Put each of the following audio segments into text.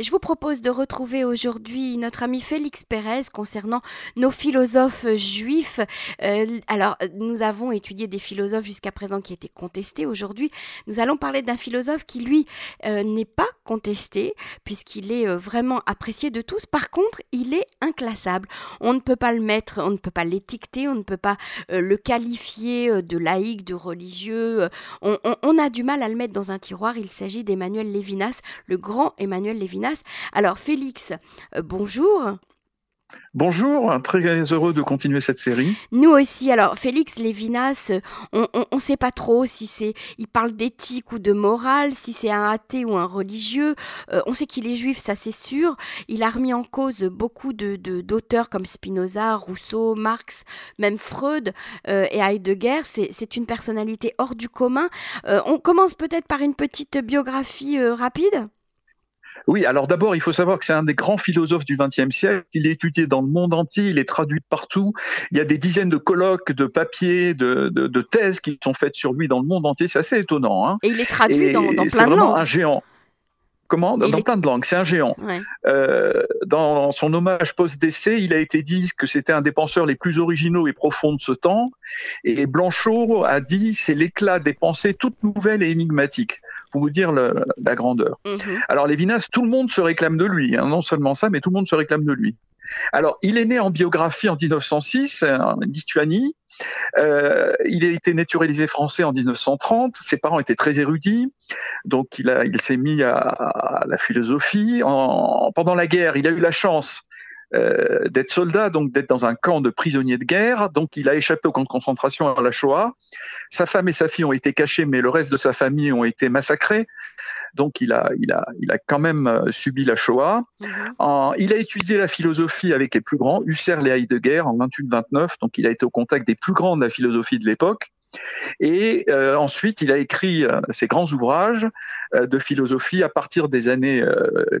Et je vous propose de retrouver aujourd'hui notre ami Félix Pérez concernant nos philosophes juifs. Euh, alors, nous avons étudié des philosophes jusqu'à présent qui étaient contestés. Aujourd'hui, nous allons parler d'un philosophe qui, lui, euh, n'est pas contesté, puisqu'il est euh, vraiment apprécié de tous. Par contre, il est inclassable. On ne peut pas le mettre, on ne peut pas l'étiqueter, on ne peut pas le qualifier de laïque, de religieux. On, on a du mal à le mettre dans un tiroir. Il s'agit d'Emmanuel Lévinas, le grand Emmanuel Lévinas. Alors Félix, euh, bonjour. Bonjour, très heureux de continuer cette série. Nous aussi. Alors, Félix Lévinas, on ne sait pas trop si c'est, il parle d'éthique ou de morale, si c'est un athée ou un religieux. Euh, on sait qu'il est juif, ça c'est sûr. Il a remis en cause beaucoup de, d'auteurs comme Spinoza, Rousseau, Marx, même Freud euh, et Heidegger. C'est, une personnalité hors du commun. on commence peut-être par une petite biographie rapide. Oui, alors d'abord, il faut savoir que c'est un des grands philosophes du XXe siècle. Il est étudié dans le monde entier, il est traduit partout. Il y a des dizaines de colloques, de papiers, de, de, thèses qui sont faites sur lui dans le monde entier. C'est assez étonnant. Hein. Et il est traduit dans, dans plein de langues. un géant. Comment? Dans plein de langues, c'est un géant. Euh, dans son hommage post-décès, il a été dit que c'était un des penseurs les plus originaux et profonds de ce temps. Et Blanchot a dit c'est l'éclat des pensées toutes nouvelles et énigmatiques. Pour vous dire la grandeur. Mhm. Alors Lévinas, tout le monde se réclame de lui. Hein. non seulement ça, mais tout le monde se réclame de lui. Alors, il est né en biographie en 1906 en Lituanie. Euh, il a été naturalisé français en 1930. Ses parents étaient très érudits, donc il, s'est mis à, la philosophie. En, pendant la guerre, il a eu la chance euh, d'être soldat, donc d'être dans un camp de prisonniers de guerre. Donc il a échappé au camp de concentration à la Shoah. Sa femme et sa fille ont été cachées, mais le reste de sa famille ont été massacrés. Donc il a, il a, il a quand même euh, subi la Shoah. Mhm. il a étudié la philosophie avec les plus grands, Husserl et Heidegger en 28-29. Donc il a été au contact des plus grands de la philosophie de l'époque. Et euh, ensuite, il a écrit euh, ses grands ouvrages euh, de philosophie à partir des années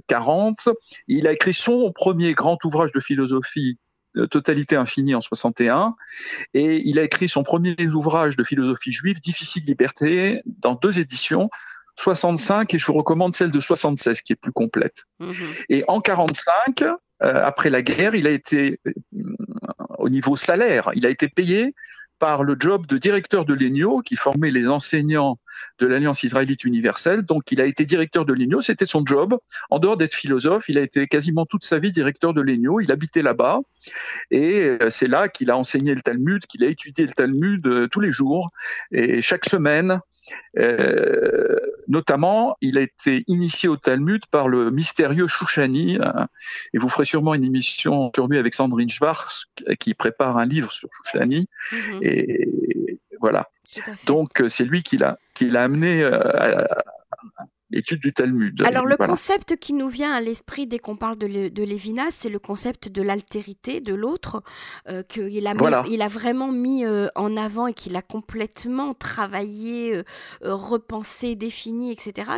40. Il a écrit son premier grand ouvrage de philosophie Totalité infinie en 61 et il a écrit son premier ouvrage de philosophie juive Difficile liberté dans deux éditions 65 et je vous recommande celle de 76 qui est plus complète. Mhm. Et en 45 après la guerre, il a été au niveau salaire, il a été payé par le job de directeur de l'ENIO, qui formait les enseignants de l'Alliance israélite universelle. Donc, il a été directeur de l'ENIO, c'était son job. En dehors d'être philosophe, il a été quasiment toute sa vie directeur de l'ENIO. Il habitait là-bas. Et euh, c'est là qu'il a enseigné le Talmud, qu'il a étudié le Talmud euh, tous les jours. Et chaque semaine, euh, notamment, il a été initié au Talmud par le mystérieux Shouchani, hein, et vous ferez sûrement une émission sur lui avec Sandrine Schwartz, qui prépare un livre sur Shouchani, mhm. et voilà. Donc c'est lui qui l'a qui l'a amené euh, à, l'étude du Talmud. Alors le concept qui nous vient à l'esprit dès qu'on parle de, Lévinas, c'est le concept de l'altérité de l'autre, euh, qu'il a, il a vraiment mis euh, en avant et qu'il a complètement travaillé, euh, repensé, défini, etc.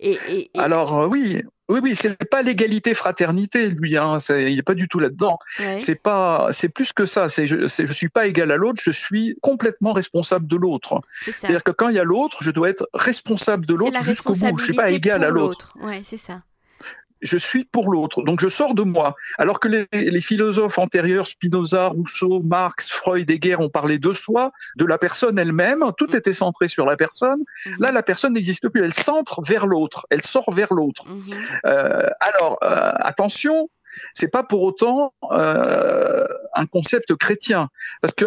Et, Alors oui, oui, oui, c'est pas l'égalité fraternité, lui. Hein, il n'est pas du tout là-dedans. C'est pas, c'est plus que ça. C'est je, je suis pas égal à l'autre. Je suis complètement responsable de l'autre. C'est-à-dire que quand il y a l'autre, je dois être responsable de l'autre jusqu'au bout. Je suis pas égal à l'autre. Ouais, c'est ça je suis pour l'autre. Donc je sors de moi. Alors que les, philosophes antérieurs, Spinoza, Rousseau, Marx, Freud, Hegel ont parlé de soi, de la personne elle-même, tout mm. était centré sur la personne. Mm-hmm. Là, la personne n'existe plus. Elle centre vers l'autre. Elle sort vers l'autre. Mm-hmm. Euh, alors, euh, attention, c'est pas pour autant euh, un concept chrétien, parce que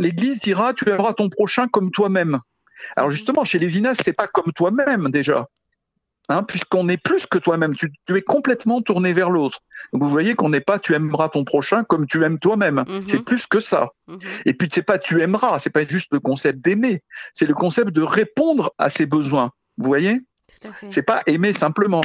l'Église dira tu aimeras ton prochain comme toi-même. Alors mm-hmm. justement, chez Lévinas, c'est pas comme toi-même déjà. Hein, puisqu'on n'est plus que toi-même, tu, es complètement tourné vers l'autre. Donc vous voyez qu'on n'est pas tu aimeras ton prochain comme tu aimes toi-même. Mhm. C'est plus que ça. Mhm. Et puis c'est pas tu aimeras, c'est pas juste le concept d'aimer, c'est le concept de répondre à ses besoins. Vous voyez? C'est pas aimer simplement.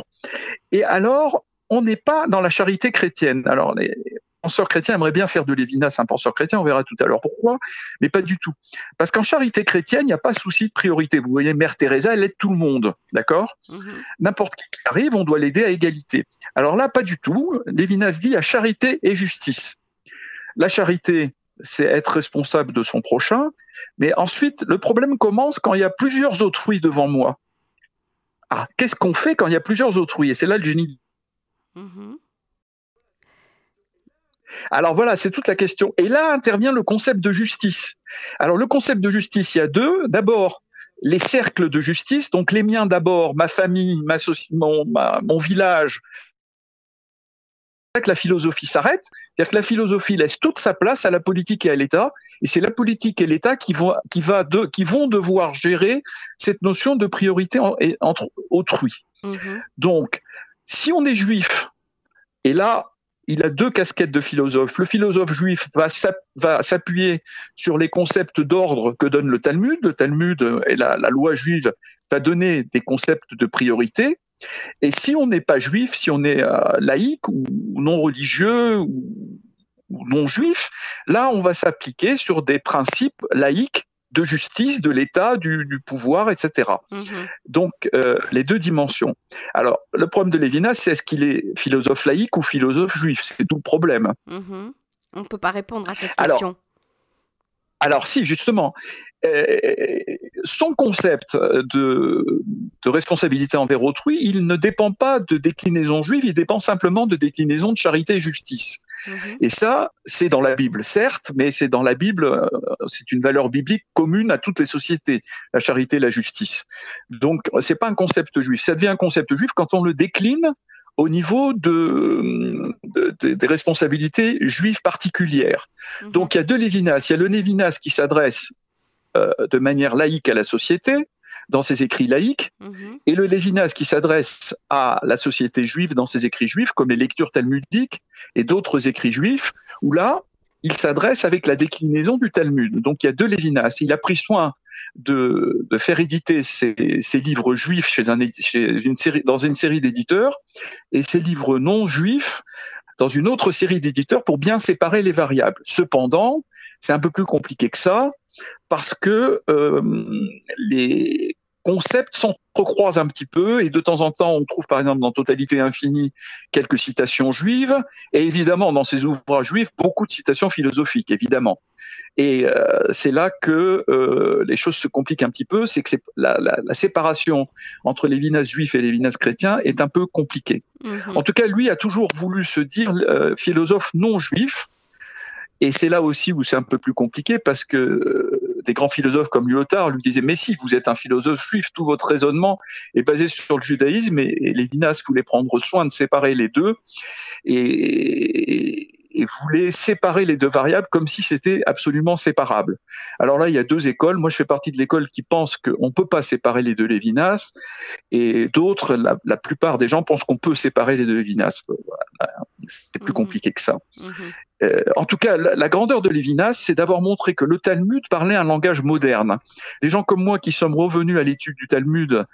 Et alors, on n'est pas dans la charité chrétienne. Alors les, penseur chrétien aimerait bien faire de Lévinas un penseur chrétien, on verra tout à l'heure pourquoi, mais pas du tout. Parce qu'en charité chrétienne, il n'y a pas souci de priorité. Vous voyez, Mère Teresa, elle aide tout le monde, d'accord? Mhm. N'importe qui qui arrive, on doit l'aider à égalité. Alors là, pas du tout. Lévinas dit à charité et justice. La charité, c'est être responsable de son prochain, mais ensuite, le problème commence quand il y a plusieurs autrui devant moi. Ah, qu'est-ce qu'on fait quand il y a plusieurs autrui? Et c'est là le génie Mhm. Alors voilà, c'est toute la question. Et là intervient le concept de justice. Alors le concept de justice, il y a deux. D'abord, les cercles de justice, donc les miens d'abord, ma famille, ma, mon, mon village, que la philosophie s'arrête, c'est-à-dire que la philosophie laisse toute sa place à la politique et à l'État, et c'est la politique et l'État qui vont, qui, va de, qui vont devoir gérer cette notion de priorité entre autrui. Mhm. Donc, si on est juif, et là, il a deux casquettes de philosophe. Le philosophe juif va s'appuyer sur les concepts d'ordre que donne le Talmud. Le Talmud et la, loi juive va donner des concepts de priorité. Et si on n'est pas juif, si on est euh, laïque ou non religieux ou, non juif, là, on va s'appliquer sur des principes laïques de justice, de l'État, du, pouvoir, etc. Mhm. Donc, euh, les deux dimensions. Alors, le problème de Lévinas, c'est est-ce qu'il est philosophe laïque ou philosophe juif? C'est tout le problème. Mhm. On ne peut pas répondre à cette question. Alors si, justement, euh, son concept de, responsabilité envers autrui, il ne dépend pas de déclinaison juive, il dépend simplement de déclinaison de charité et justice. Mhm. Et ça, c'est dans la Bible, certes, mais c'est dans la Bible, euh, c'est une valeur biblique commune à toutes les sociétés, la charité et la justice. Donc, c'est pas un concept juif. Ça devient un concept juif quand on le décline au niveau de, des responsabilités juives particulières. Mhm. Donc il y a deux Lévinas. Il y a le Lévinas qui s'adresse euh, de manière laïque à la société, dans ses écrits laïques, mhm. et le Lévinas qui s'adresse à la société juive dans ses écrits juifs, comme les lectures talmudiques et d'autres écrits juifs, où là, il s'adresse avec la déclinaison du Talmud. Donc il y a deux Lévinas. Il a pris soin de, faire éditer ses, livres juifs chez, un, une série, dans une série d'éditeurs et ses livres non juifs dans une autre série d'éditeurs pour bien séparer les variables. Cependant, c'est un peu plus compliqué que ça parce que euh, les concepts s'entrecroisent un petit peu et de temps en temps on trouve par exemple dans Totalité infinie quelques citations juives. Et évidemment dans ces ouvrages juifs beaucoup de citations philosophiques évidemment. Et euh, c'est là que euh, les choses se compliquent un petit peu. C'est que la, la, la, séparation entre les vinas juifs et les vinas chrétiens est un peu compliquée. Mhm. en tout cas lui a toujours voulu se dire euh, philosophe non juif. Et c'est là aussi où c'est un peu plus compliqué parce que des grands philosophes comme Lyotard lui disaient mais si vous êtes un philosophe juif, tout votre raisonnement est basé sur le judaïsme et, Lévinas voulait prendre soin de séparer les deux et, et voulait séparer les deux variables comme si c'était absolument séparable. Alors là, il y a deux écoles. Moi, je fais partie de l'école qui pense qu'on ne peut pas séparer les deux Lévinas, et d'autres, la, plupart des gens pensent qu'on peut séparer les deux Lévinas. C'est plus mhm. compliqué que ça. Mhm. Euh, en tout cas, la, grandeur de Lévinas, c'est d'avoir montré que le Talmud parlait un langage moderne. Des gens comme moi qui sommes revenus à l'étude du Talmud,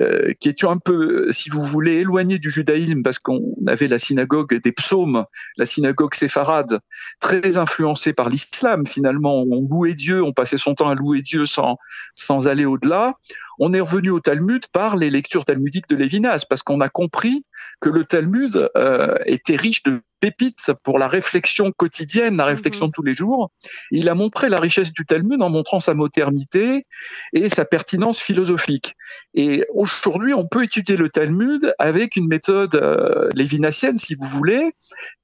euh, qui étions un peu, si vous voulez, éloignés du judaïsme parce qu'on avait la synagogue des psaumes, la synagogue séfarade, très influencée par l'islam finalement. On louait Dieu, on passait son temps à louer Dieu sans, sans aller au-delà. On est revenu au Talmud par les lectures talmudiques de Lévinas parce qu'on a compris que le Talmud euh, était riche de pépite pour la réflexion quotidienne, la réflexion de tous les jours. Il a montré la richesse du Talmud en montrant sa modernité et sa pertinence philosophique. Et aujourd'hui, on peut étudier le Talmud avec une méthode euh, si vous voulez,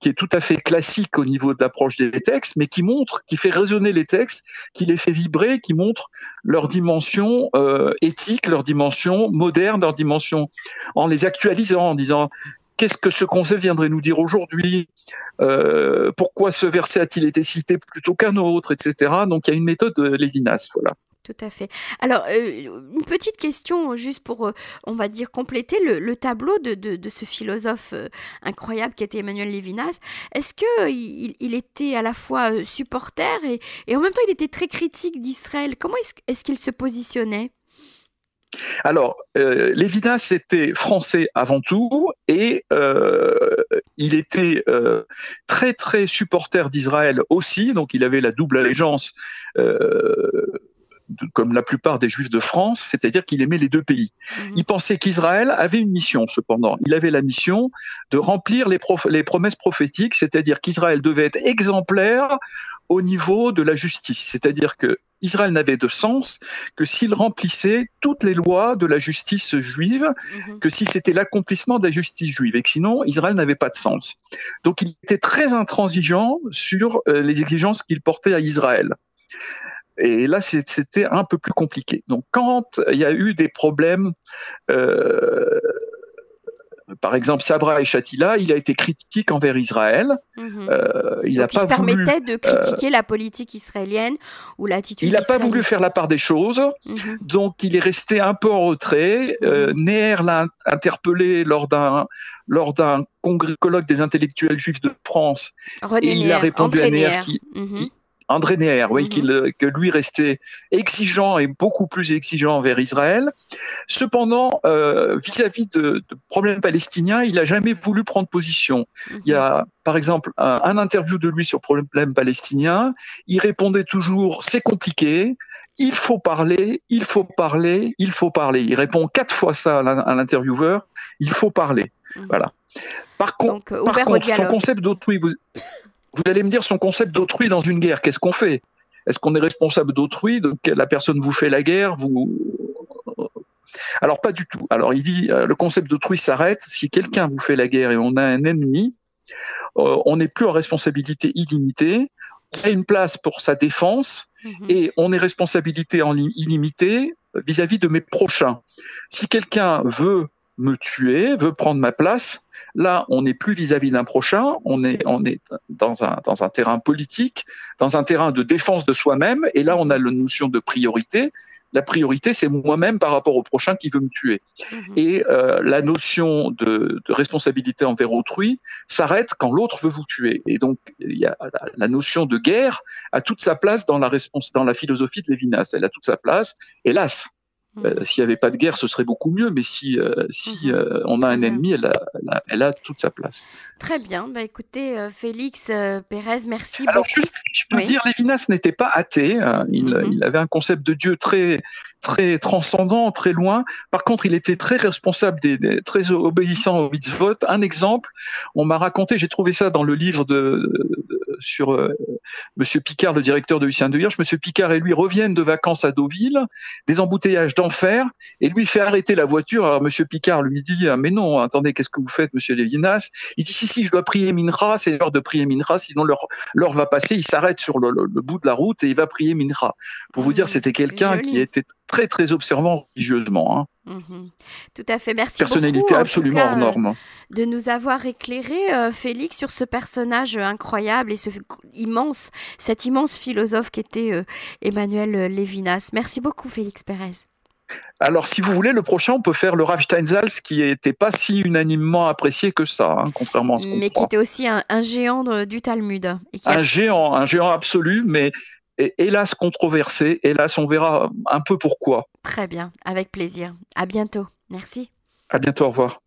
qui est tout à fait classique au niveau d'approche des textes, mais qui montre, qui fait résonner les textes, qui les fait vibrer, qui montre leur dimension euh, éthique, leur dimension moderne, leur dimension en les actualisant, en disant qu'est-ce que ce concept viendrait nous dire aujourd'hui? Euh, Pourquoi ce verset a-t-il été cité plutôt qu'un autre, etc. Donc il y a une méthode de Lévinas, voilà. Tout à fait. Alors, euh, une petite question, juste pour, euh, on va dire, compléter le, tableau de, de, ce philosophe incroyable qui était Emmanuel Lévinas. Est-ce qu'il il était à la fois supporter et, et, en même temps il était très critique d'Israël? Comment est-ce qu'il se positionnait? Alors, euh, Lévinas était français avant tout et euh, il était euh, très très supporter d'Israël aussi, donc il avait la double allégeance comme la plupart des juifs de France, c'est-à-dire qu'il aimait les deux pays. Mhm. Il pensait qu'Israël avait une mission, cependant. Il avait la mission de remplir les, les promesses prophétiques, c'est-à-dire qu'Israël devait être exemplaire au niveau de la justice. C'est-à-dire que Israël n'avait de sens que s'il remplissait toutes les lois de la justice juive, mhm. que si c'était l'accomplissement de la justice juive, et que sinon Israël n'avait pas de sens. Donc il était très intransigeant sur euh, les exigences qu'il portait à Israël. Et là, c'était un peu plus compliqué. Donc, quand il y a eu des problèmes euh, par exemple, Sabra et Shatila, il a été critique envers Israël. Mhm. Euh, il a pas se permettait de critiquer la politique israélienne ou l'attitude. Il n'a pas voulu faire la part des choses, mhm. donc il est resté un peu en retrait. Euh, mhm. Neher l'a interpellé lors d'un lors d'un colloque des intellectuels juifs de France. et il a répondu à Neher qui, André Neher, oui, mhm. que lui restait exigeant et beaucoup plus exigeant vers Israël. Cependant, euh, vis-à-vis de, problèmes palestiniens, il n'a jamais voulu prendre position. Mhm. Il y a, par exemple, un, interview de lui sur problème palestinien. Il répondait toujours c'est compliqué, il faut parler, il faut parler, il faut parler. Il répond quatre fois ça à l'intervieweur, il faut parler. Mhm. Voilà. Par, contre, son concept d'autrui, vous, vous allez me dire son concept d'autrui dans une guerre, qu'est-ce qu'on fait? Est-ce qu'on est responsable d'autrui Donc la personne vous fait la guerre, vous? Alors pas du tout. Alors il dit euh, le concept d'autrui s'arrête si quelqu'un vous fait la guerre et on a un ennemi, euh, on n'est plus en responsabilité illimitée. Il y a une place pour sa défense mhm. et on est responsabilité en illimitée vis-à-vis de mes prochains. Si quelqu'un veut me tuer, veut prendre ma place, Là, on n'est plus vis-à-vis d'un prochain, on est, on est dans, un, dans un terrain politique, dans un terrain de défense de soi-même, et là, on a la notion de priorité. La priorité, c'est moi-même par rapport au prochain qui veut me tuer. Mhm. Et euh, la notion de, de, responsabilité envers autrui s'arrête quand l'autre veut vous tuer. Et donc, il y a la, notion de guerre a toute sa place dans la, dans la philosophie de Lévinas. Elle a toute sa place, hélas. Euh, mhm. S'il n'y avait pas de guerre, ce serait beaucoup mieux, mais si, euh, si mhm. euh, on a un ennemi, elle a, elle, a, toute sa place. Très bien. Bah, écoutez, Félix Pérez, merci Alors, juste, je peux dire, Lévinas n'était pas athée. Hein. Il, mhm. il, avait un concept de Dieu très, très transcendant, très loin. Par contre, il était très responsable, des, très obéissant au mitzvot. Un exemple, on m'a raconté, j'ai trouvé ça dans le livre de, sur euh, Monsieur Picard, le directeur de Lucien de Hirsch. Monsieur Picard et lui reviennent de vacances à Deauville, des embouteillages d'enfer, et lui fait arrêter la voiture. Alors Monsieur Picard lui dit ah, mais non, attendez, qu'est-ce que vous faites, Monsieur Lévinas? Il dit si si, je dois prier Minra, c'est l'heure de prier Minra, sinon l'heure va passer. Il s'arrête sur le, bout de la route et il va prier Minra. Pour vous mmh, dire, c'était quelqu'un qui était très très observant religieusement. Hein. Mhm. Tout à fait. Merci Personnalité absolument hors norme. De nous avoir éclairé, euh, Félix, sur ce personnage incroyable et ce immense, cet immense philosophe qui était euh, Emmanuel Lévinas. Merci beaucoup, Félix Pérez. Alors, si vous voulez, le prochain, on peut faire le Rav Steinsalz, qui n'était pas si unanimement apprécié que ça, hein, contrairement à ce qu'on Mais qui était aussi un, géant du Talmud. un géant, un géant absolu, mais hélas controversé. Hélas, on verra un peu pourquoi. Très bien, avec plaisir. À bientôt. Merci. À bientôt, au revoir.